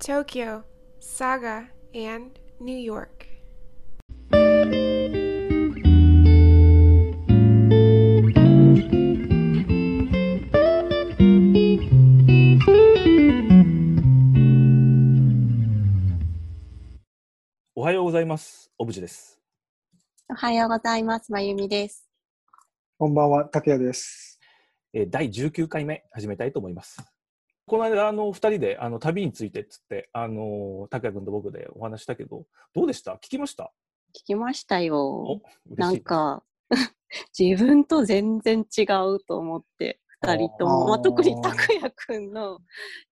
Tokyo, Saga, and New York. おはようございます。オブジェです。おはようございます。まゆみです。こんばんは、竹谷です。えー第19回目始めたいと思います。この間、あの、二人で、あの、旅についてっつって、あの、拓也君と僕でお話したけど、どうでした？聞きました？聞きましたよ。なんか、自分と全然違うと思って、二人とも、まあ、特に拓也くんの、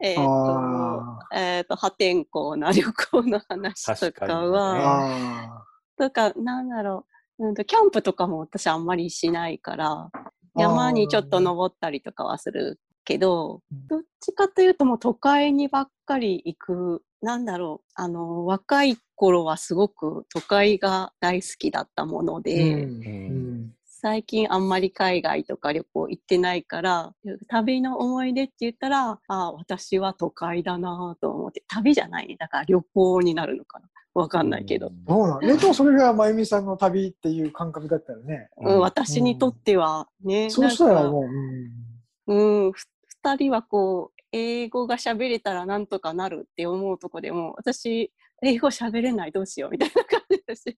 えっ、と、あえっ、と、破天荒な旅行の話とか確かにね。は、あとか、なんだろう、うんと、キャンプとかも私あんまりしないから、山にちょっと登ったりとかはするけど、どっちかというともう都会にばっかり行く、なんだろう、あの、若い頃はすごく都会が大好きだったもので、うん。うん。最近あんまり海外とか旅行行ってないから旅の思い出って言ったらあ私は都会だなと思って旅じゃない、ね、だから旅行になるのかな。わかんないけど。そうなん。でとそれが真由美さんの旅っていう感覚だったよね。うん、私にとってはね。そうしたらもう。うん、普2人はこう英語が喋れたらなんとかなるって思うとこでも私英語喋れないどうしようみたいな感じだし。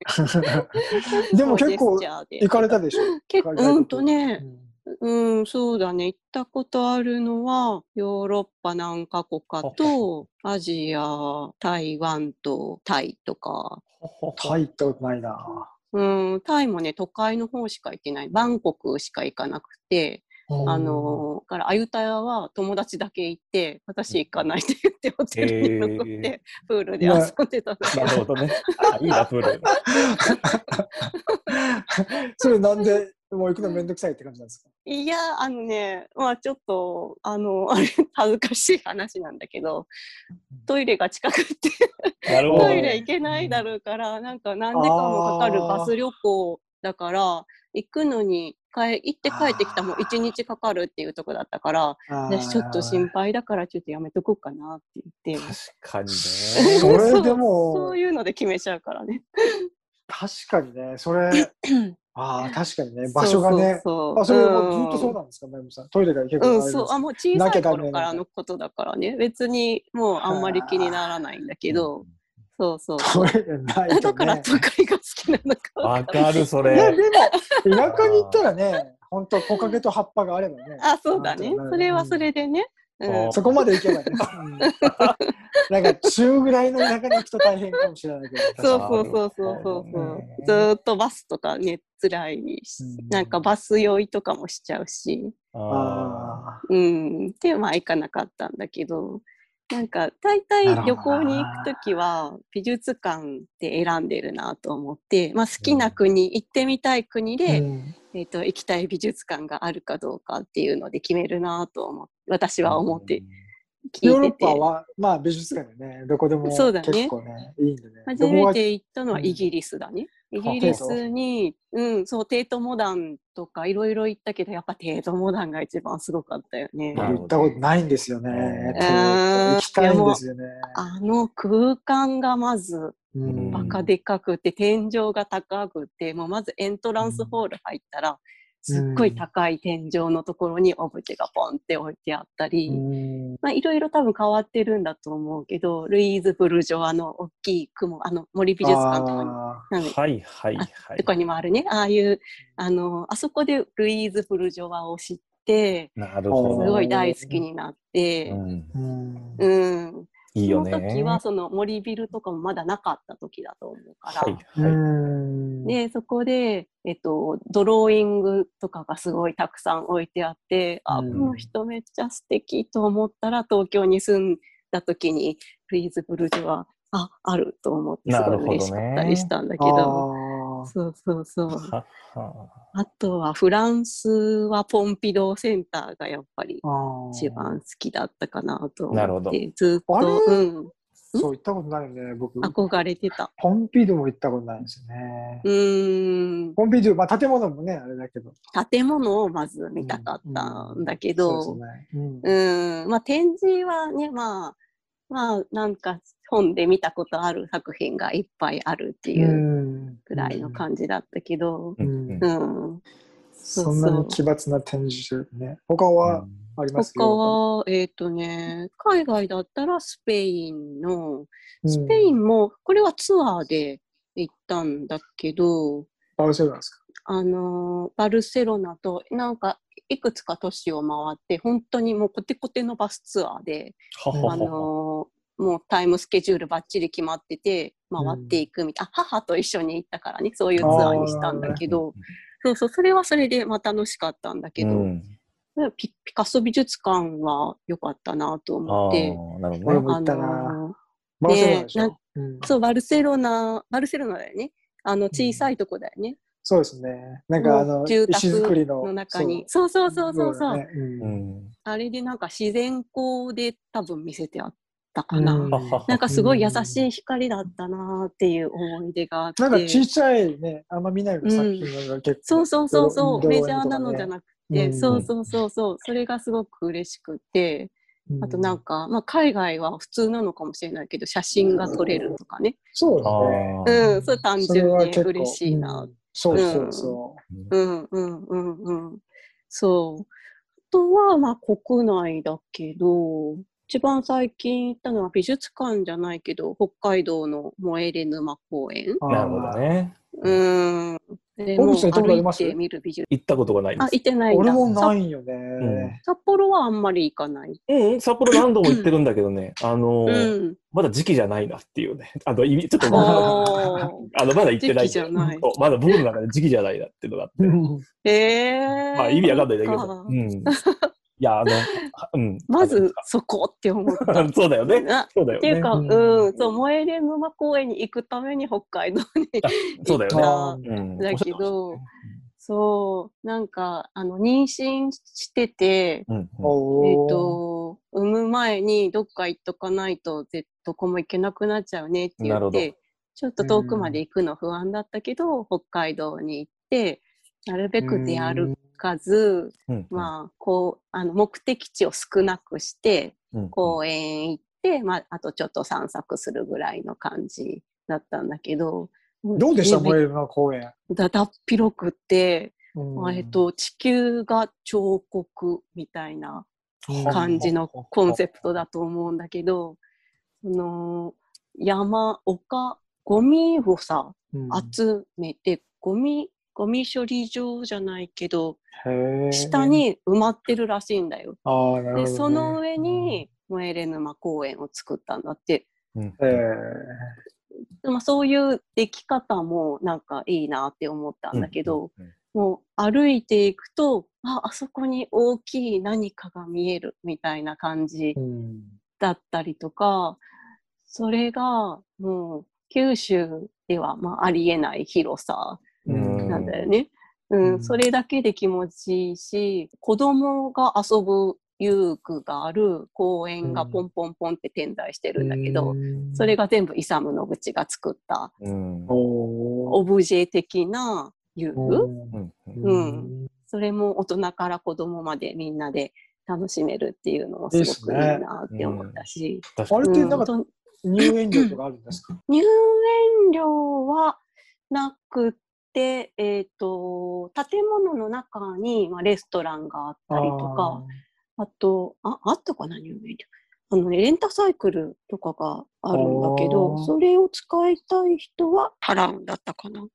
でも結構行かれたでしょ？結構うんとね、うん、うん、そうだね。行ったことあるのはヨーロッパ何カ国かとアジア台湾とタイとか。タイとないな。うん、タイもね、都会の方しか行けない、バンコクしか行かなくて、あのーから、アユタヤは友達だけ行って、私行かないって言って、ホテルに残って、へプールで遊んでたんだけど。なるほどね。あいいな、プール。それなんで、もう行くのめんどくさいって感じなんですか？いや、あのね、まあちょっと、あの、あれ、恥ずかしい話なんだけど、トイレが近くって、トイレ行けないだろうから、なんか何時間もかかるバス旅行だから、行くのに、帰行って帰ってきたらもう一日かかるっていうとこだったから、私ちょっと心配だからちょっとやめとこうかなって言って。確かにね。それでも。そういうので決めちゃうからね。確かにね、それ、ああ、確かにね、場所がね。そう。そうあ、それもずっとそううんなんですか、まゆみさん。トイレが行けるうん、そう、あ、もう小さい頃からのことだからね、別にもうあんまり気にならないんだけど、そうそうそう。トイレないと、ね。だから都会が好きなのかわわかる、それ。でも、田舎に行ったらね、本当木陰と葉っぱがあればね。あ、そうだね。それはそれでね。うんあそこまで行けばね。う んなんか、中ぐらいの田舎に行くと大変かもしれないけど。そうそうそうそうそうそう。ずーっとバスとかね、辛いしうんなんかバス酔いとかもしちゃうし、ああうん。で、まあ行かなかったんだけど、なんか大体旅行に行くときは美術館で選んでるなと思って、まあ好きな国、行ってみたい国ーで、うんえっ、と、行きたい美術館があるかどうかっていうので決めるなと思って、私は思って聞ヨーロッいてて。パは、まあ美術館でね、どこでもそうだね結構ね、いいんでね。初めて行ったのはイギリスだね。イギリスに、うん、そう、テートモダンとかいろいろ行ったけど、やっぱテートモダンが一番すごかったよね。行ったことないんですよね。うんと行きたいんですよね。あの空間がまずうんバカでかくて、天井が高くて、もうまずエントランスホール入ったら、すっごい高い天井のところにオブジェがポンって置いてあったり、いろいろ多分変わってるんだと思うけど、ルイーズ・ブルジョワの大きい雲、あの森美術館とかにはいはいはいと。かにもあるね。ああいう、あの、あそこでルイーズ・ブルジョワを知って、なるほど。すごい大好きになってうんうん。いいよね。その時は、その森ビルとかもまだなかった時だと思うから、はいうはい。ん。で、そこで、えっと、ドローイングとかがすごいたくさん置いてあって、あ、こうん。の人めっちゃ素敵と思ったら、東京に住んだ時に、ルイーズ・ブルジョワ、あ、あると思って、すごい嬉しかったりしたんだけど、そうそうそう。ははあとはフランスはポンピドーセンターがやっぱり一番好きだったかなとなるほど思って、ずっと、うん、そう、行ったことないよね、僕。憧れてた。ポンピドゥも行ったことないんですよねう。ーん、ポンピドゥ、まあ建物もね、あれだけど。建物をまず見たかったんだけど、そうですね。うんうん、まあ展示はね、まあ、まあなんか本で見たことある作品がいっぱいあるっていううんぐらいの感じだったけど、うん。うん。うん。そんなに奇抜な展示ね。他はあります？他は、えっ、とね、海外だったらスペインの、うん。スペインも、これはツアーで行ったんだけど、バルセロナですか？あのーバルセロナと、なんか、いくつか都市を回って、本当にもうコテコテのバスツアーで、あ。のーもうタイムスケジュールばっちり決まってて、回っていくみたいな、あ母と一緒に行ったからね、そういうツアーにしたんだけど、そうそう、それはそれでまあ楽しかったんだけど、うんピピカソ美術館は良かったなとあ思って、あ、なるほどね。俺も行ったな。のバルセロナでしょ、なんうんーそう、バルセロナ、バルセロナだよね。あの、小さいとこだよね。そうですね。なんかあの、住石造りの宅の中に。そうそうそうそうそう。だねうんうん。あれでなんか自然光で多分見せてあったかな。うん。な。んかすごい優しい光だったなっていう思い出があって。なんか小さいね、あんま見ないような作品が結構、そうそうそうそう、ドロメジャーなのじゃなくて、うん。そうそうそうそう、それがすごく嬉しくて、うん。あとなんか、まあ海外は普通なのかもしれないけど、写真が撮れるとかね。そうあだね。ー。うん、それ単純に嬉しいな。うんそうそうそうん。うん。うん。うん。そう。あとは、まあ国内だけど、一番最近行ったのは美術館じゃないけど、北海道の燃えれ沼公園。う。なるほどね。うん。て見る美術。行ったことがないであ、す。行ってないんだ。俺もないさよね。札幌はあんまり行かない。うん、札幌何度も行ってるんだけどね、あのうー、ん。まだ時期じゃないなっていうね。あの、いちょっと、あの、まだ行ってない。時期じゃないまだ僕の中で時期じゃないなっていうのがあって。うんええー。まあ、意味わかんないんだけど。うん。いや、あの、は うん。まず、そこって思った。そうだよね。あそうだよね。っていうか、ううんん、そう、燃えれ沼公園に行くために北海道に そうだよね。あうん。だけど、そう、なんか、あの、妊娠してて、うん、えっ、と、産む前にどっか行っとかないと、ぜどこも行けなくなっちゃうねって言って、ちょっと遠くまで行くの不安だったけど、北海道に行って、なるべく出歩かず、うん、まあ、こう、あの、目的地を少なくして、うん、公園行って、まあ、あとちょっと散策するぐらいの感じだったんだけど、どうでしたね燃えるの公園？だだっ広くって、うん。えっと、地球が彫刻みたいな感じのコンセプトだと思うんだけど、その山、丘、ゴミをさ、うん。集めて、ゴミ、ゴミ処理場じゃないけど、下に埋まってるらしいんだよ。あーなるほどね。で、その上に、燃えれ沼公園を作ったんだって。うん。えまあ、そういう出来方もなんかいいなって思ったんだけど、、もう歩いていくと、あ、あそこに大きい何かが見えるみたいな感じだったりとか、それがもう九州ではまあありえない広さうんなんだよね。うん、うん。それだけで気持ちいいし、子供が遊ぶ遊具がある公園がポンポンポンって点在してるんだけど、うんそれが全部イサムの口が作ったうん。おオブジェ的な遊具、うん。うん。それも大人から子供までみんなで楽しめるっていうのもすごくいいなって思ったし。確かに。あれってなんか入園料とかあるんですか？入園料はなくて、えっ、と、建物の中に、まあ、レストランがあったりとか、あと、あ、あったかな、入園料。あのね、レンタサイクルとかがあるんだけあど、ー。それを使いたい人は払うんだったかな。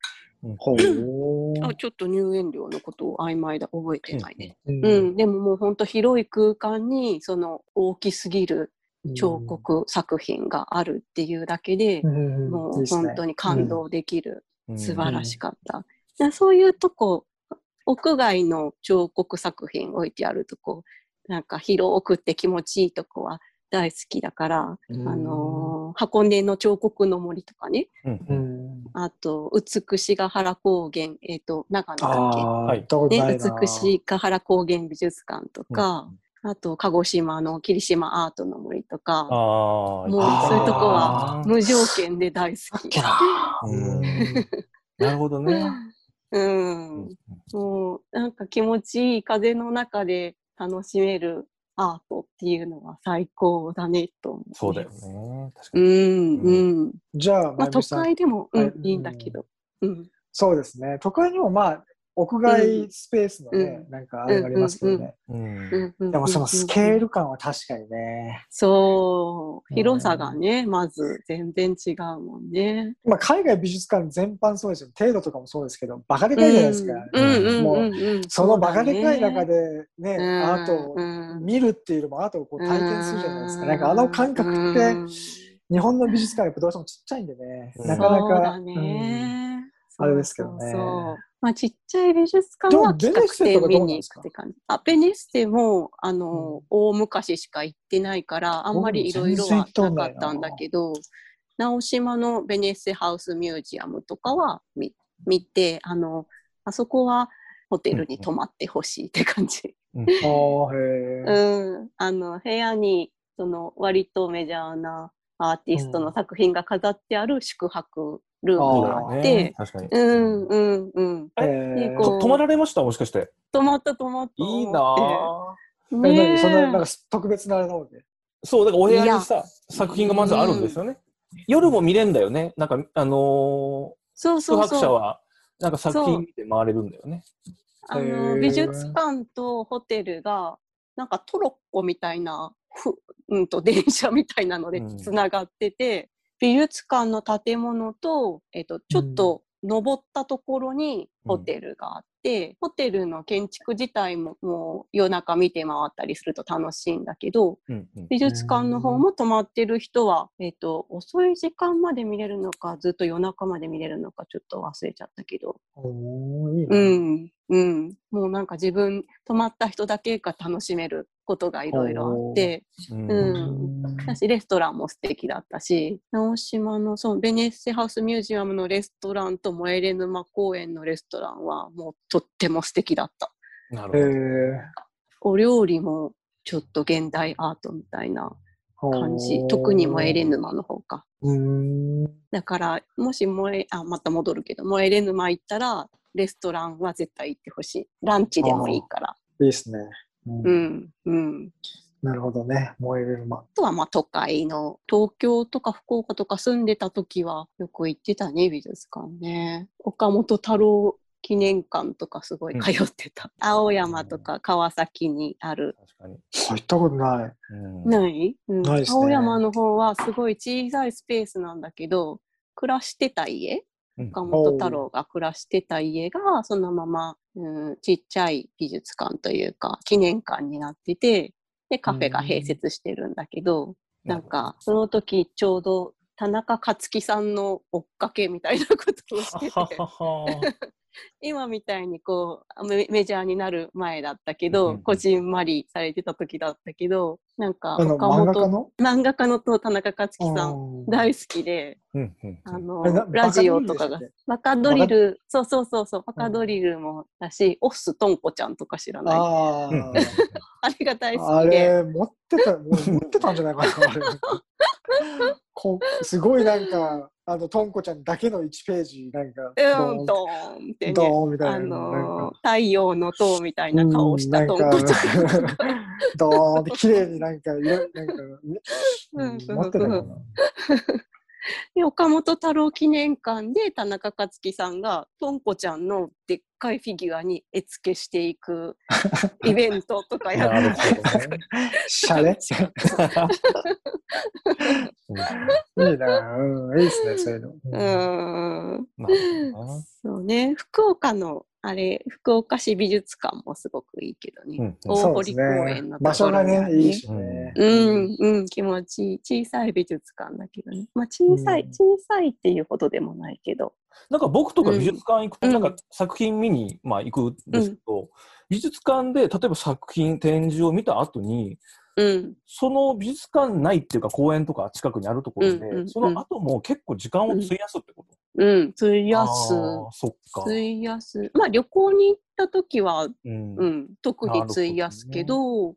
あちょっと入園料のことを曖昧だ、覚えてないね。ううん、でももう本当広い空間に、その大きすぎる彫刻作品があるっていうだけで、うん。もいう本当に感動できる、うん素晴らしかった。でそういうとこ、屋外の彫刻作品置いてあるとこ、なんか広くって気持ちいいとこは大好きだから、うん。あのー箱根の彫刻の森とかね、うん。うん。あと、美しが原高原、えっ、と、長野だっけ？はいね。美しが原高原美術館とか、あと、鹿児島の霧島アートの森とか、ああ、もうそういうとこは無条件で大好き。けな。うんなるほどね。うん。もう、なんか気持ちいい風の中で楽しめるアートっていうのは最高だねと思う、ね。そうだよね。確かうに。ん、うん。じゃあ、まあ都会でも、うはいん、いいんだけど。うん。そうですね。都会にもまあ、屋外スペースのね、うなんかあれがありますけどね。うん。うん。うん。でもそのスケール感は確かにね。そう、うん。広さがね、まず全然違うもんね。まあ、海外美術館全般そうですよ。程度とかもそうですけど、バカでかいじゃないですか。うん。うん。うん。もうそのバカでかい中で、でね、アートをうん。見るっていうよりもアートをこう体験するじゃないですか。うん。なんかあの感覚ってうん、日本の美術館はやっぱどうしてもちっちゃいんでね、うん。なかなか。そうだうん。ね。あれですけどね。そうそうそうまあ、ちっちゃい美術館は企画展見に行くって感じ。あ、ベネッセも、あの、うん大昔しか行ってないから、あんまりいろいろはなかったんだけど、直島のベネッセハウスミュージアムとかは見見て、あの、あそこはホテルに泊まってほしいって感じ。ああ、へえ。うん。あの、部屋に、その、割とメジャーなアーティストの作品が飾ってある宿泊ルームがあって、ね確かに。うんうんうん。泊まられました？もしかして。泊まった泊まった。いいなぁ。えねそんな、なんか特別なあれなわけそう、だからお部屋にさ、作品がまずあるんですよね。夜も見れんだよね。なんか、あのそうそうそう。泊者は、なんか作品見て回れるんだよね。あの美術館とホテルが、なんかトロッコみたいな、ふうんと電車みたいなのでうん。つながってて、美術館の建物と、えっと、ちょっと登ったところにホテルがあって、ホテルの建築自体ももう夜中見て回ったりすると楽しいんだけど、うんうん。美術館の方も泊まってる人は、えっ、と、遅い時間まで見れるのか、ずっと夜中まで見れるのか、ちょっと忘れちゃったけど。うん、うん。もうなんか自分、泊まった人だけが楽しめることがいろいろあって、うんうんだし、レストランも素敵だったし、直島の、そう、ベネッセハウスミュージアムのレストランとモエレ沼公園のレストランは、もうとっても素敵だった。なへるお料理もちょっと現代アートみたいなえ。感じ。特にモエレ沼の方か。うーん。だから、もし萌え、あ、また戻るけど、萌えれ沼行ったら、レストランは絶対行ってほしい。ランチでもいいから。いいですね。うんうん、うん。なるほどね。燃える馬。あとは、まあ、都会の、東京とか福岡とか住んでた時は、よく行ってたね、美術館ね。岡本太郎記念館とかすごい通ってた。青山とか川崎にある。確かに。入ったことない。うんない、うんないね青山の方はすごい小さいスペースなんだけど、暮らしてた家？うん岡本太郎が暮らしてた家がそのまま、うん、ちっちゃい美術館というか記念館になっててでカフェが併設してるんだけど、なんかその時ちょうど田中克樹さんの追っかけみたいなことをしてて今みたいにこうメメジャーになる前だったけど、うんうんこじんまりされてた時だったけどなんか岡漫画家本の？漫画家のと田中克樹さんうん大好きで。うんうんあのラジオとかがバカドリルそうそうそうそう、バカドリルもだし、オスとんこちゃんとか知らない？あ あ。れが大あ好きで。れ、持ってた、持ってたんじゃないかな、あれ。こすごいなんか、あの、とんこちゃんだけの1ページ、なんか、うん、ドドーンってーン、ドね。ーンみたいな。あのか太陽の塔みたいな顔をしたとんこちゃんとか。ドーンって綺麗になんか、なんか、持ってたかな。で岡本太郎記念館で田中克樹さんがとんこちゃんのでっかいフィギュアに絵付けしていく イベントとかやって いいな、うん、いいですね、そういうの。うーん。なるほどな。そうね、福岡のあれ、福岡市美術館もすごくいいけどね。うんうん大堀公ね園の。と場所がころにあるね、いいしね。うん、うん、気持ちいい。小さい美術館だけどね。まあ、小さい、うん小さいっていうほどでもないけど。なんか僕とか美術館行くと、うんなんか作品見に、まあ、行くんですけど、美術館で例えば作品、展示を見た後に、うん、その美術館内っていうか公園とか近くにあるところで、うんうんうんその後も結構時間を費やすってこと、うん、費やす。そっか。費やす。まあ、旅行に行った時は、うんうん、特に費やすけど、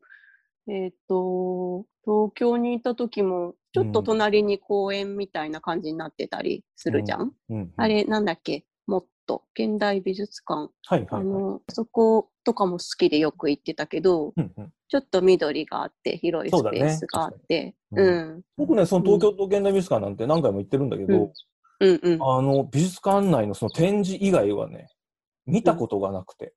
えっ、と、東京に行った時も、ちょっと隣に公園みたいな感じになってたりするじゃん。うんうんあれ、なんだっけ？もっと、現代美術館。はいはいはい。あの、そこ、とかも好きでよく行ってたけど、うんうんちょっと緑があって、広いスペースがあって、ねうん。僕ね、その東京都現代美術館なんて何回も行ってるんだけど、うんうん。あの、美術館内のその展示以外はね、見たことがなくて。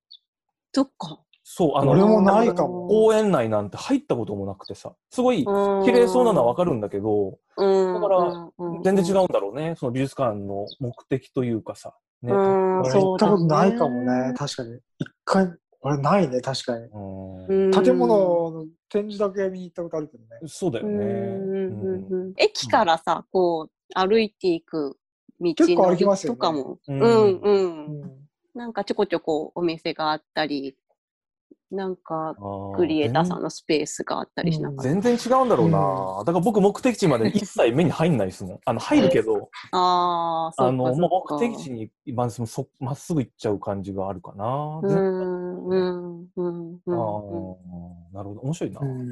そっか。そう、あの、俺もないかも公園内なんて入ったこともなくてさ、すごい綺麗そうなのはわかるんだけど、うん。だからうん、全然違うんだろうね、その美術館の目的というかさ。ね。うん俺そう行ったことないかもね。確かに。一回、俺ないね、確かに。建物の展示だけ見に行ったことあるけどね。そうだよね。駅からさ、こう、歩いていく道結構の歩きますよねとかも、ううんんう。うんん。なんかちょこちょこお店があったり、なんかクリエイターさんのスペースがあったりしなかった。全然違うんだろうな。だから僕目的地まで一切目に入んないですもん。あの、入るけど、ああ、あの、もうか目的地にまずそまっすぐ行っちゃう感じがあるかな。うんうんうんうんあうん。ーなるほど。面白いな。うん。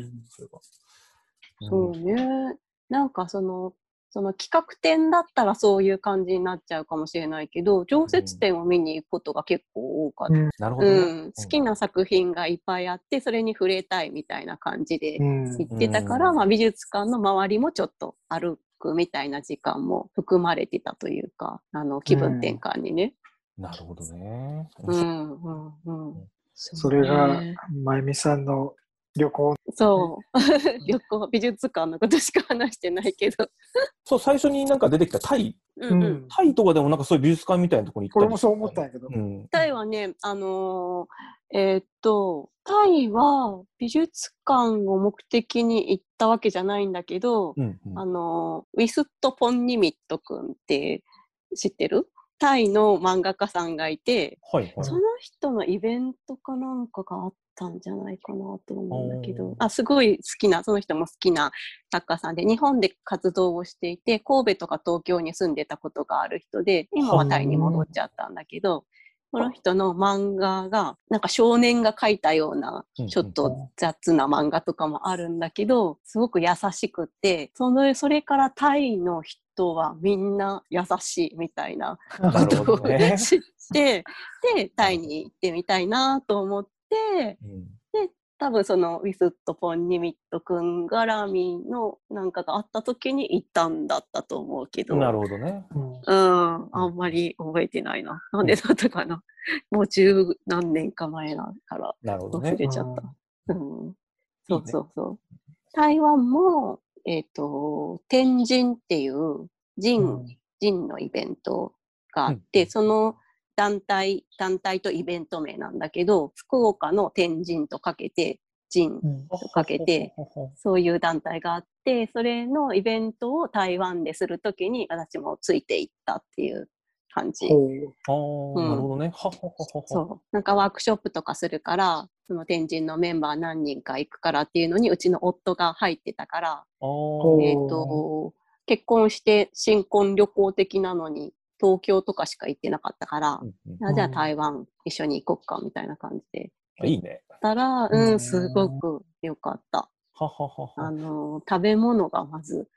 そうね。なんかその、その企画展だったらそういう感じになっちゃうかもしれないけど、常設展を見に行くことが結構多かった。うんなるほどね。うん、好きな作品がいっぱいあって、それに触れたいみたいな感じでうん行ってたから、うんまあ、美術館の周りもちょっと歩くみたいな時間も含まれてたというか、あの気分転換にね。なるほどね。うん、うん、うん。それがね、まゆみさんの旅行。そう。旅行、美術館のことしか話してないけど。そう、最初になんか出てきたタイ。うんうん。タイとかでもなんかそういう美術館みたいなところに行ったり俺もそう思ったんやけど。うん。タイはね、あのーえーっと、タイは美術館を目的に行ったわけじゃないんだけど、うんうんあのーウィスット・ポンニミット君って知ってる？タイの漫画家さんがいて、はいはい。その人のイベントかなんかがあったんじゃないかなと思うんだけど、あ、すごい好きな、その人も好きな作家さんで、日本で活動をしていて、神戸とか東京に住んでたことがある人で、今はタイに戻っちゃったんだけど、この人の漫画が、なんか少年が描いたような、ちょっと雑な漫画とかもあるんだけど、すごく優しくて、その、それからタイの人はみんな優しいみたいななるほどね。知って、で、タイに行ってみたいなと思って、うん多分そのウィスット・ポンニミット君絡みのなんかがあった時に行ったんだったと思うけど、なるほどね。うんうん、あんまり覚えてないな。なんでだったかな。もう十何年か前だからなるほどね。忘れちゃった。うん、いいそうねそうそう。台湾も、えっ、と、天神っていう神、うん神のイベントがあって、うんその団体、団体とイベント名なんだけど、福岡の天神とかけて、神うんとかけて、そういう団体があって、それのイベントを台湾でするときに私もついていったっていう感じ。ああ、うんなるほどね。ははははは。そう。なんかワークショップとかするから、その天神のメンバー何人か行くからっていうのに、うちの夫が入ってたから、えっ、と、結婚して新婚旅行的なのに、東京とかしか行ってなかったからう、んうんあじゃあうん台湾一緒に行こっかみたいな感じで。あいいね。たら、ううんん、すごく良かった。はははあは。の、食べ物がまず、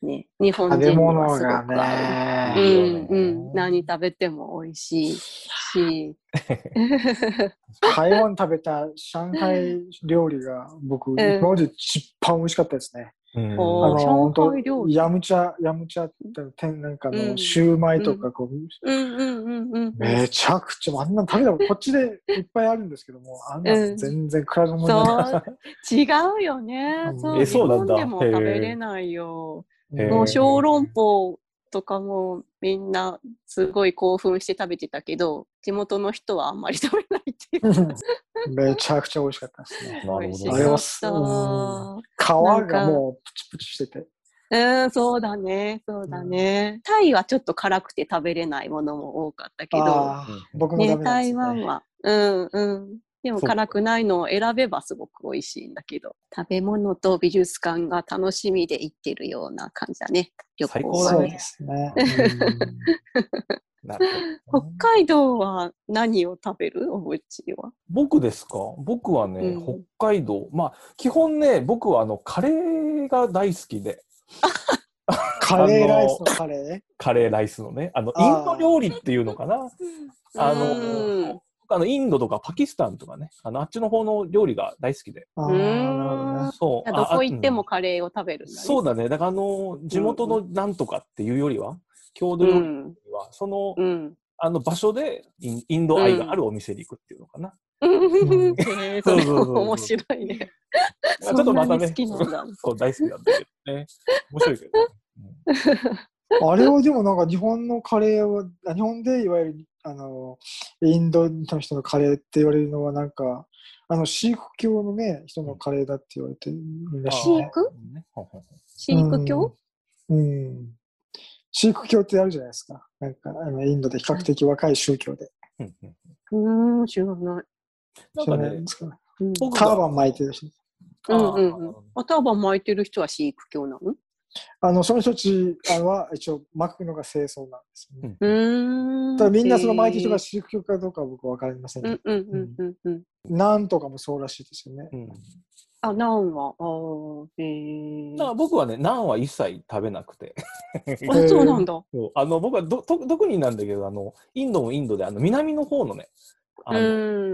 ね、日本食べ人には物すごくが合う。ね。うんうん、何食べても美味しいし。台湾食べた上海料理が僕、ん今まで一番美味しかったですね。うん。あの、本当上海料理ヤムチャ、ヤムチャって天なんかうん。のシューマイとかこう、うん。うんうんうん。めちゃくちゃ、あんなの食べたことこっちでいっぱいあるんですけども、あんなの全然比べ物にならない。そう、違うよね。え日そう。なんだ。本でも食べれないよ。もう小籠包とかもみんなすごい興奮して食べてたけど、地元の人はあんまり食べないっていう。めちゃくちゃ美味しかったですね。なるほどね美味しかっあれはすた。皮がもうプチプチしてて。うん、そうだね、そうだね。タイはちょっと辛くて食べれないものも多かったけど、ああ、僕もダね、メなんですよね。台湾は。うんうん。でも辛くないのを選べばすごく美味しいんだけど、食べ物と美術館が楽しみで行ってるような感じだね、旅行はね。ですね。なるほどね。北海道は何を食べる？おうちは。僕ですか？僕はね、うん。北海道。まあ、基本ね、僕はあの、カレーが大好きで、カレーライスのカレー？カレーライスのね、あの、インド料理っていうのかな？あうん。の、あのインドとかパキスタンとかね、あのあっちの方の料理が大好きで。ああ、うーん。そう。どこ行ってもあカレーを食べるね。あそうだね。だからあの、地元のなんとかっていうよりは、郷土料理うん。は、その、うん。あの場所でインインド愛があるお店に行くっていうのかな。うんへーそれ面白いね。ちょっとまたねそんなに好きなんだ。そう、大好きなんだけどね。面白いけどね。うんあれはでもなんか日本のカレーは、あ日本でいわゆるあのインドの人のカレーって言われるのはなんか、あのシーク教のね、人のカレーだって言われてるらしいね。シーク？シーク教？うん。シーク教ってあるじゃないですか。なんかあのインドで比較的若い宗教で。うんうんうーん、知らない。なん知らないかねですか？ね。うん僕ターバン巻いてるし。うんあうんうん。あ、ターバン巻いてる人はシーク教なの？あの、その人たちあのは一応巻くのが清掃なんですよね。うーん。ただみんなその巻いてる人がへシーク教かどうかは僕は分かりませんけど、ーうんうんうんうんうん。なんとかもそうらしいですよね。うんあ、ナンは、あーへだからー僕はね、ナンは一切食べなくて。あ、そうなんだ。そうあの僕はどと特になんだけどあの、インドもインドであの南の方のね、あのう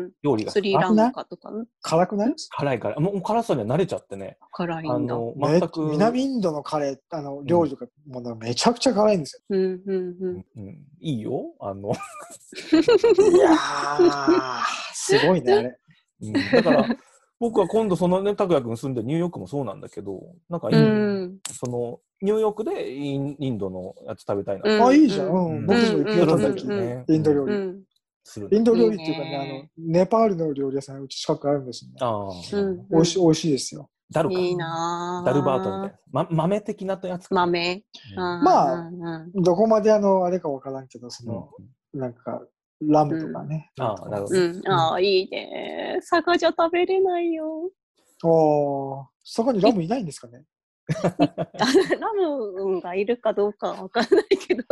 ん。料理がスリランカとかね。辛くない？辛いから、もう辛さには慣れちゃってね、あ辛いんだ。のめ全く、南インドのカレー、あの料理とかものめちゃくちゃ辛いんですうんうんう。うんんいいよ、あの、よ。いやー、すごいね、あれ。うんだから僕は今度そのね、拓也君住んでるニューヨークもそうなんだけど、なんかイうン、ん。そのニューヨークでインインドのやつ食べたいな、うんあ、いいじゃん。ううんん、僕も行くよ、うん時々。ねインド料理。うん。するインド料理っていうかねね、あの、ネパールの料理屋さん、うち近くあるんですよね。ああ、うん美味しい、美味しいですよ。ダルか。いいなぁダルバートみたいな。ま、豆的なやつか。豆。うんまあどこまであの、あれかわからんけど、その、なんか、ラムとかね。うんあーなるほどうん。ああ、いいね。佐賀じゃ食べれないよ。おー、そこにラムいないんですかね？ラムがいるかどうかはわかんないけど、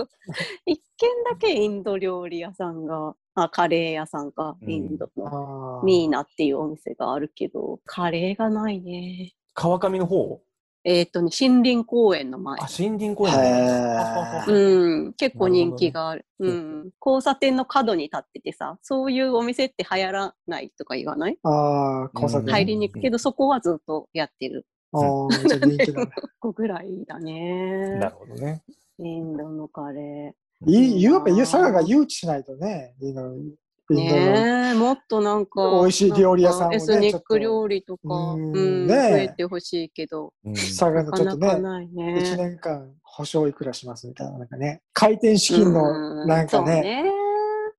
一 軒だけインド料理屋さんが、あ、カレー屋さんか、うんインドの。あーミーナっていうお店があるけど、カレーがないね。川上の方？えっ、とね、森林公園の前あ、。森林公園へだーうん、結構人気ながある。ねうん。交差点の角に立っててさ、そういうお店って流行らないとか言わない？あー、交差うん点。入りに行くけど、そこはずっとやってる。あー、じゃあ人気だね。ここぐらいだなねる。ほどね。インドのカレいい、やっぱ佐賀が誘致しないとね、いいのインー。ドのねえ、もっとなんか、美味しい料理屋さんをねエスニック料理とか、ねえ増えてほしいけど、うん佐賀のちょっとね、ないね。1年間保証いくらしますみたいな、なんかね、開店資金のなんかね。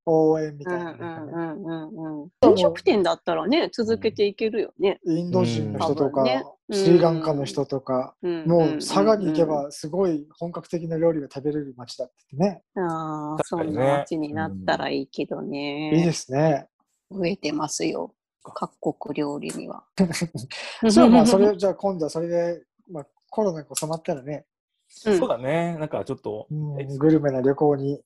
応援みうんたいなね、うんうんうんうん。飲食店だったらね、続けていけるよね。インド人の人とか、ねスリランカの人とか、うんもう佐賀に行けばすごい本格的な料理が食べれる街だってね、ああ、そんな街になったらいいけどいいね。ですね。増えてますよ。各国料理には。じゃあまあそれ、じゃあ今度はそれで、まあコロナが収まったらね、うんそうだね。なんかちょっと、うんグルメな旅行に。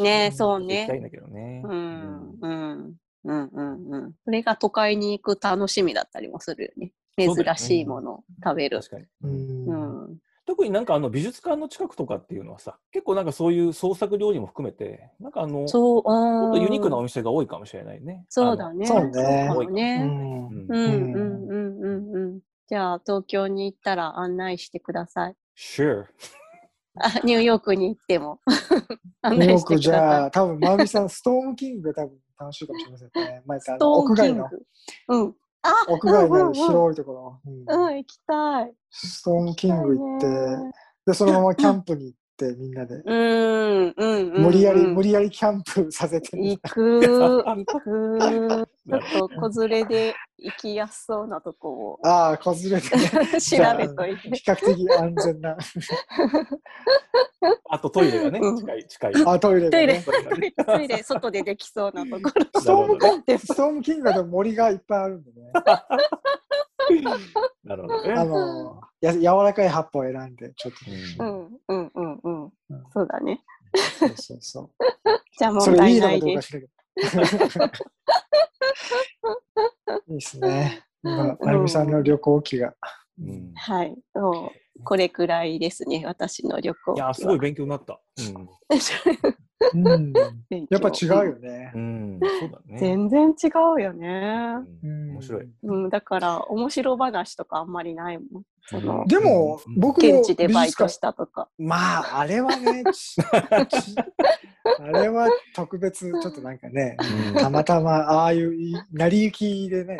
ねそうね。行きたいんだけどね。うん、うん、うん、うん、うん。それが都会に行く楽しみだったりもするよね。珍しいものを食べる。確かに。うんうん。特になんかあの美術館の近くとかっていうのはさ、結構なんかそういう創作料理も含めて、なんかあの、ちょそう、っっとユニークなお店が多いかもしれないね。そうだね。そうねかもね。うんうんうん、うん、うん、うん、うん。じゃあ、東京に行ったら案内してください。Sure. あ、ニューヨークに行っても。案ニューヨー。クじゃあ、多分まみさん、ストームキングが多分楽しいかもしれませんね。前からストー屋外の。うん。あ、屋外の広いところ。うんうん、行きたい。ストームキング行ってで、そのままキャンプに行って、みんなで。うん、うん、うん。無理やり、うん無理やりキャンプさせて。行く、行く。ちょっと子連れで行きやすそうなとこをああ、子連れでね。調べといて。比較的安全な。あとトイレがね、うん近い、近い。あ、トイレトイレ、がね。トイレ、トイレ、外でできそうなところ。ストームストームキングはでも森がいっぱいあるんでね。なるほどね。あの、や柔らかい葉っぱを選んで、ちょっと。うんうん、うん、うん、うんうん。そうだね。そうそうそ じゃあ問題ないです。いいですね。まあ、まゆみさんの旅行記が。うんはい。そうこれくらいですね、私の旅行。いや、すごい勉強になった。うんうん、勉強やっぱ違うよねう。ん、そうだね。全然違うよね。うん面白い。うん、だから面白話とかあんまりないもん。でも、うん僕も現地でバイトしたとか。まあ、あれはね、あれは特別、ちょっとなんかね、うんたまたまああいうい成り行きでね。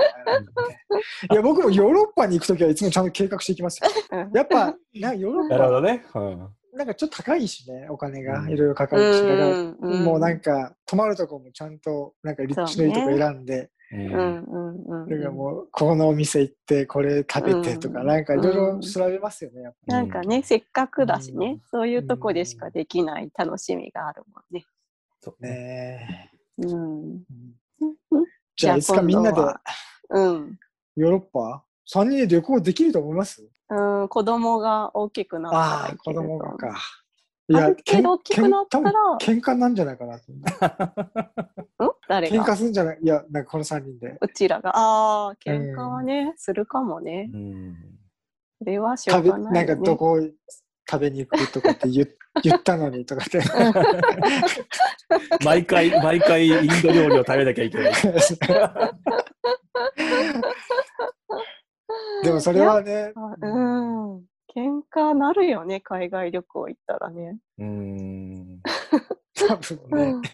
いや、僕もヨーロッパに行くときはいつもちゃんと計画していきますよ。うんやっぱ、なんかヨーロッパなるほどね。うんなんかちょっと高いしね、お金がうんいろいろかかるし、だから、もうなんか泊まるとこもちゃんとなんか立地のいいとこ選んで、だからもうこのお店行ってこれ食べてとか、うんなんかいろいろ調べますよね、やっぱなんかね、せっかくだしね、うんそういうとこでしかできない楽しみがあるもんね。そうね。ね。うん。じゃあいつかみんなでうん。ヨーロッパ？3人で旅行できると思います？うん、子供が大きくなったら子供がか。ある程度大きくなったら喧嘩なんじゃないかなと思う。うん？誰喧が嘩するんじゃない？いや、なんかこの3人で。うちらが。ああ、喧嘩はね、するかもね。うんそれはしょう食べ、がない、なね。んかどこ食べに行くとかって言 言ったのにとかって。毎回、毎回インド料理を食べなきゃいけない。でもそれはね、あうん。喧嘩なるよね、海外旅行行ったらね。うん。多分ね。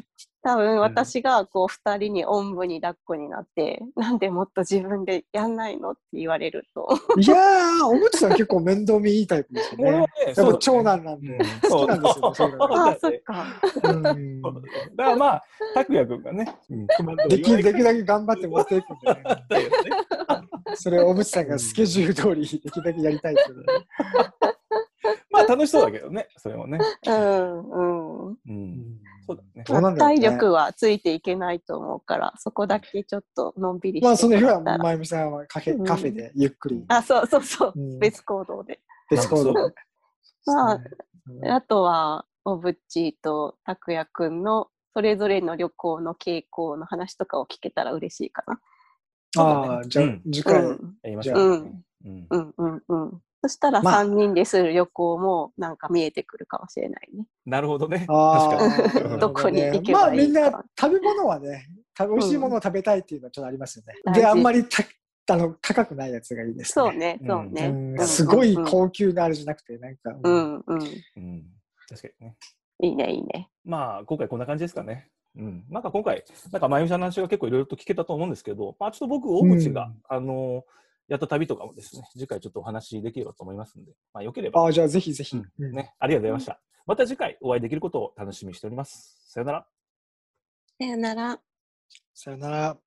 多分私がこう二人におんぶに抱っこになって、なんでもっと自分でやんないのって言われると。いやー、おむつさん結構面倒見いいタイプですよね。やっぱ長男なんで。好きなんですよねそうああ、そっか。うんそうだからまあ、拓也君がね、うんできできるだけ頑張って持っていくんで、ね、たよね。それをおむつさんがスケジュール通りできるだけやりたいっていうので まあ楽しそうだけどね、それもね。うんうん。う。うんんそうだね。体力はついていけないと思うから、そこだけちょっとのんびりしてまあその日はまゆみさんはカフェうん。カフェでゆっくり。あ、そうそうそう、うん。別行動で。別行動。で。まあうん。あとは、おぶっちーとたくやくんのそれぞれの旅行の傾向の話とかを聞けたら嬉しいかな。ああ、じゃあうん。次回、うん、やりましょう。うん、うん。うん、うん、うん。そしたらまあ3人でする旅行もなんか見えてくるかもしれないね。なるほどね。あ確かに。あ どこに行けまあばいいかみんな食べ物はね、食べ美味しいものを食べたいっていうのはちょっとありますよね。で、大事あんまりたあの高くないやつがいいですね。そうね、そううんね。うんうんすごいうん高級なあれじゃなくて、なんか、ううんん、うん。うん。確かにね。いいね、いいね。まあ、今回こんな感じですかね。うん。なんか今回、なんか、まゆみさんの話が結構いろいろと聞けたと思うんですけど、まあ、ちょっと僕、大口が、うんあのやった旅とかもですね、次回ちょっとお話できればと思いますので、まあ、よければ、ああ、じゃあぜひぜひ。うんうんね、ありがとうございました。また次回お会いできることを楽しみにしております。さよなら。さよなら。さよなら。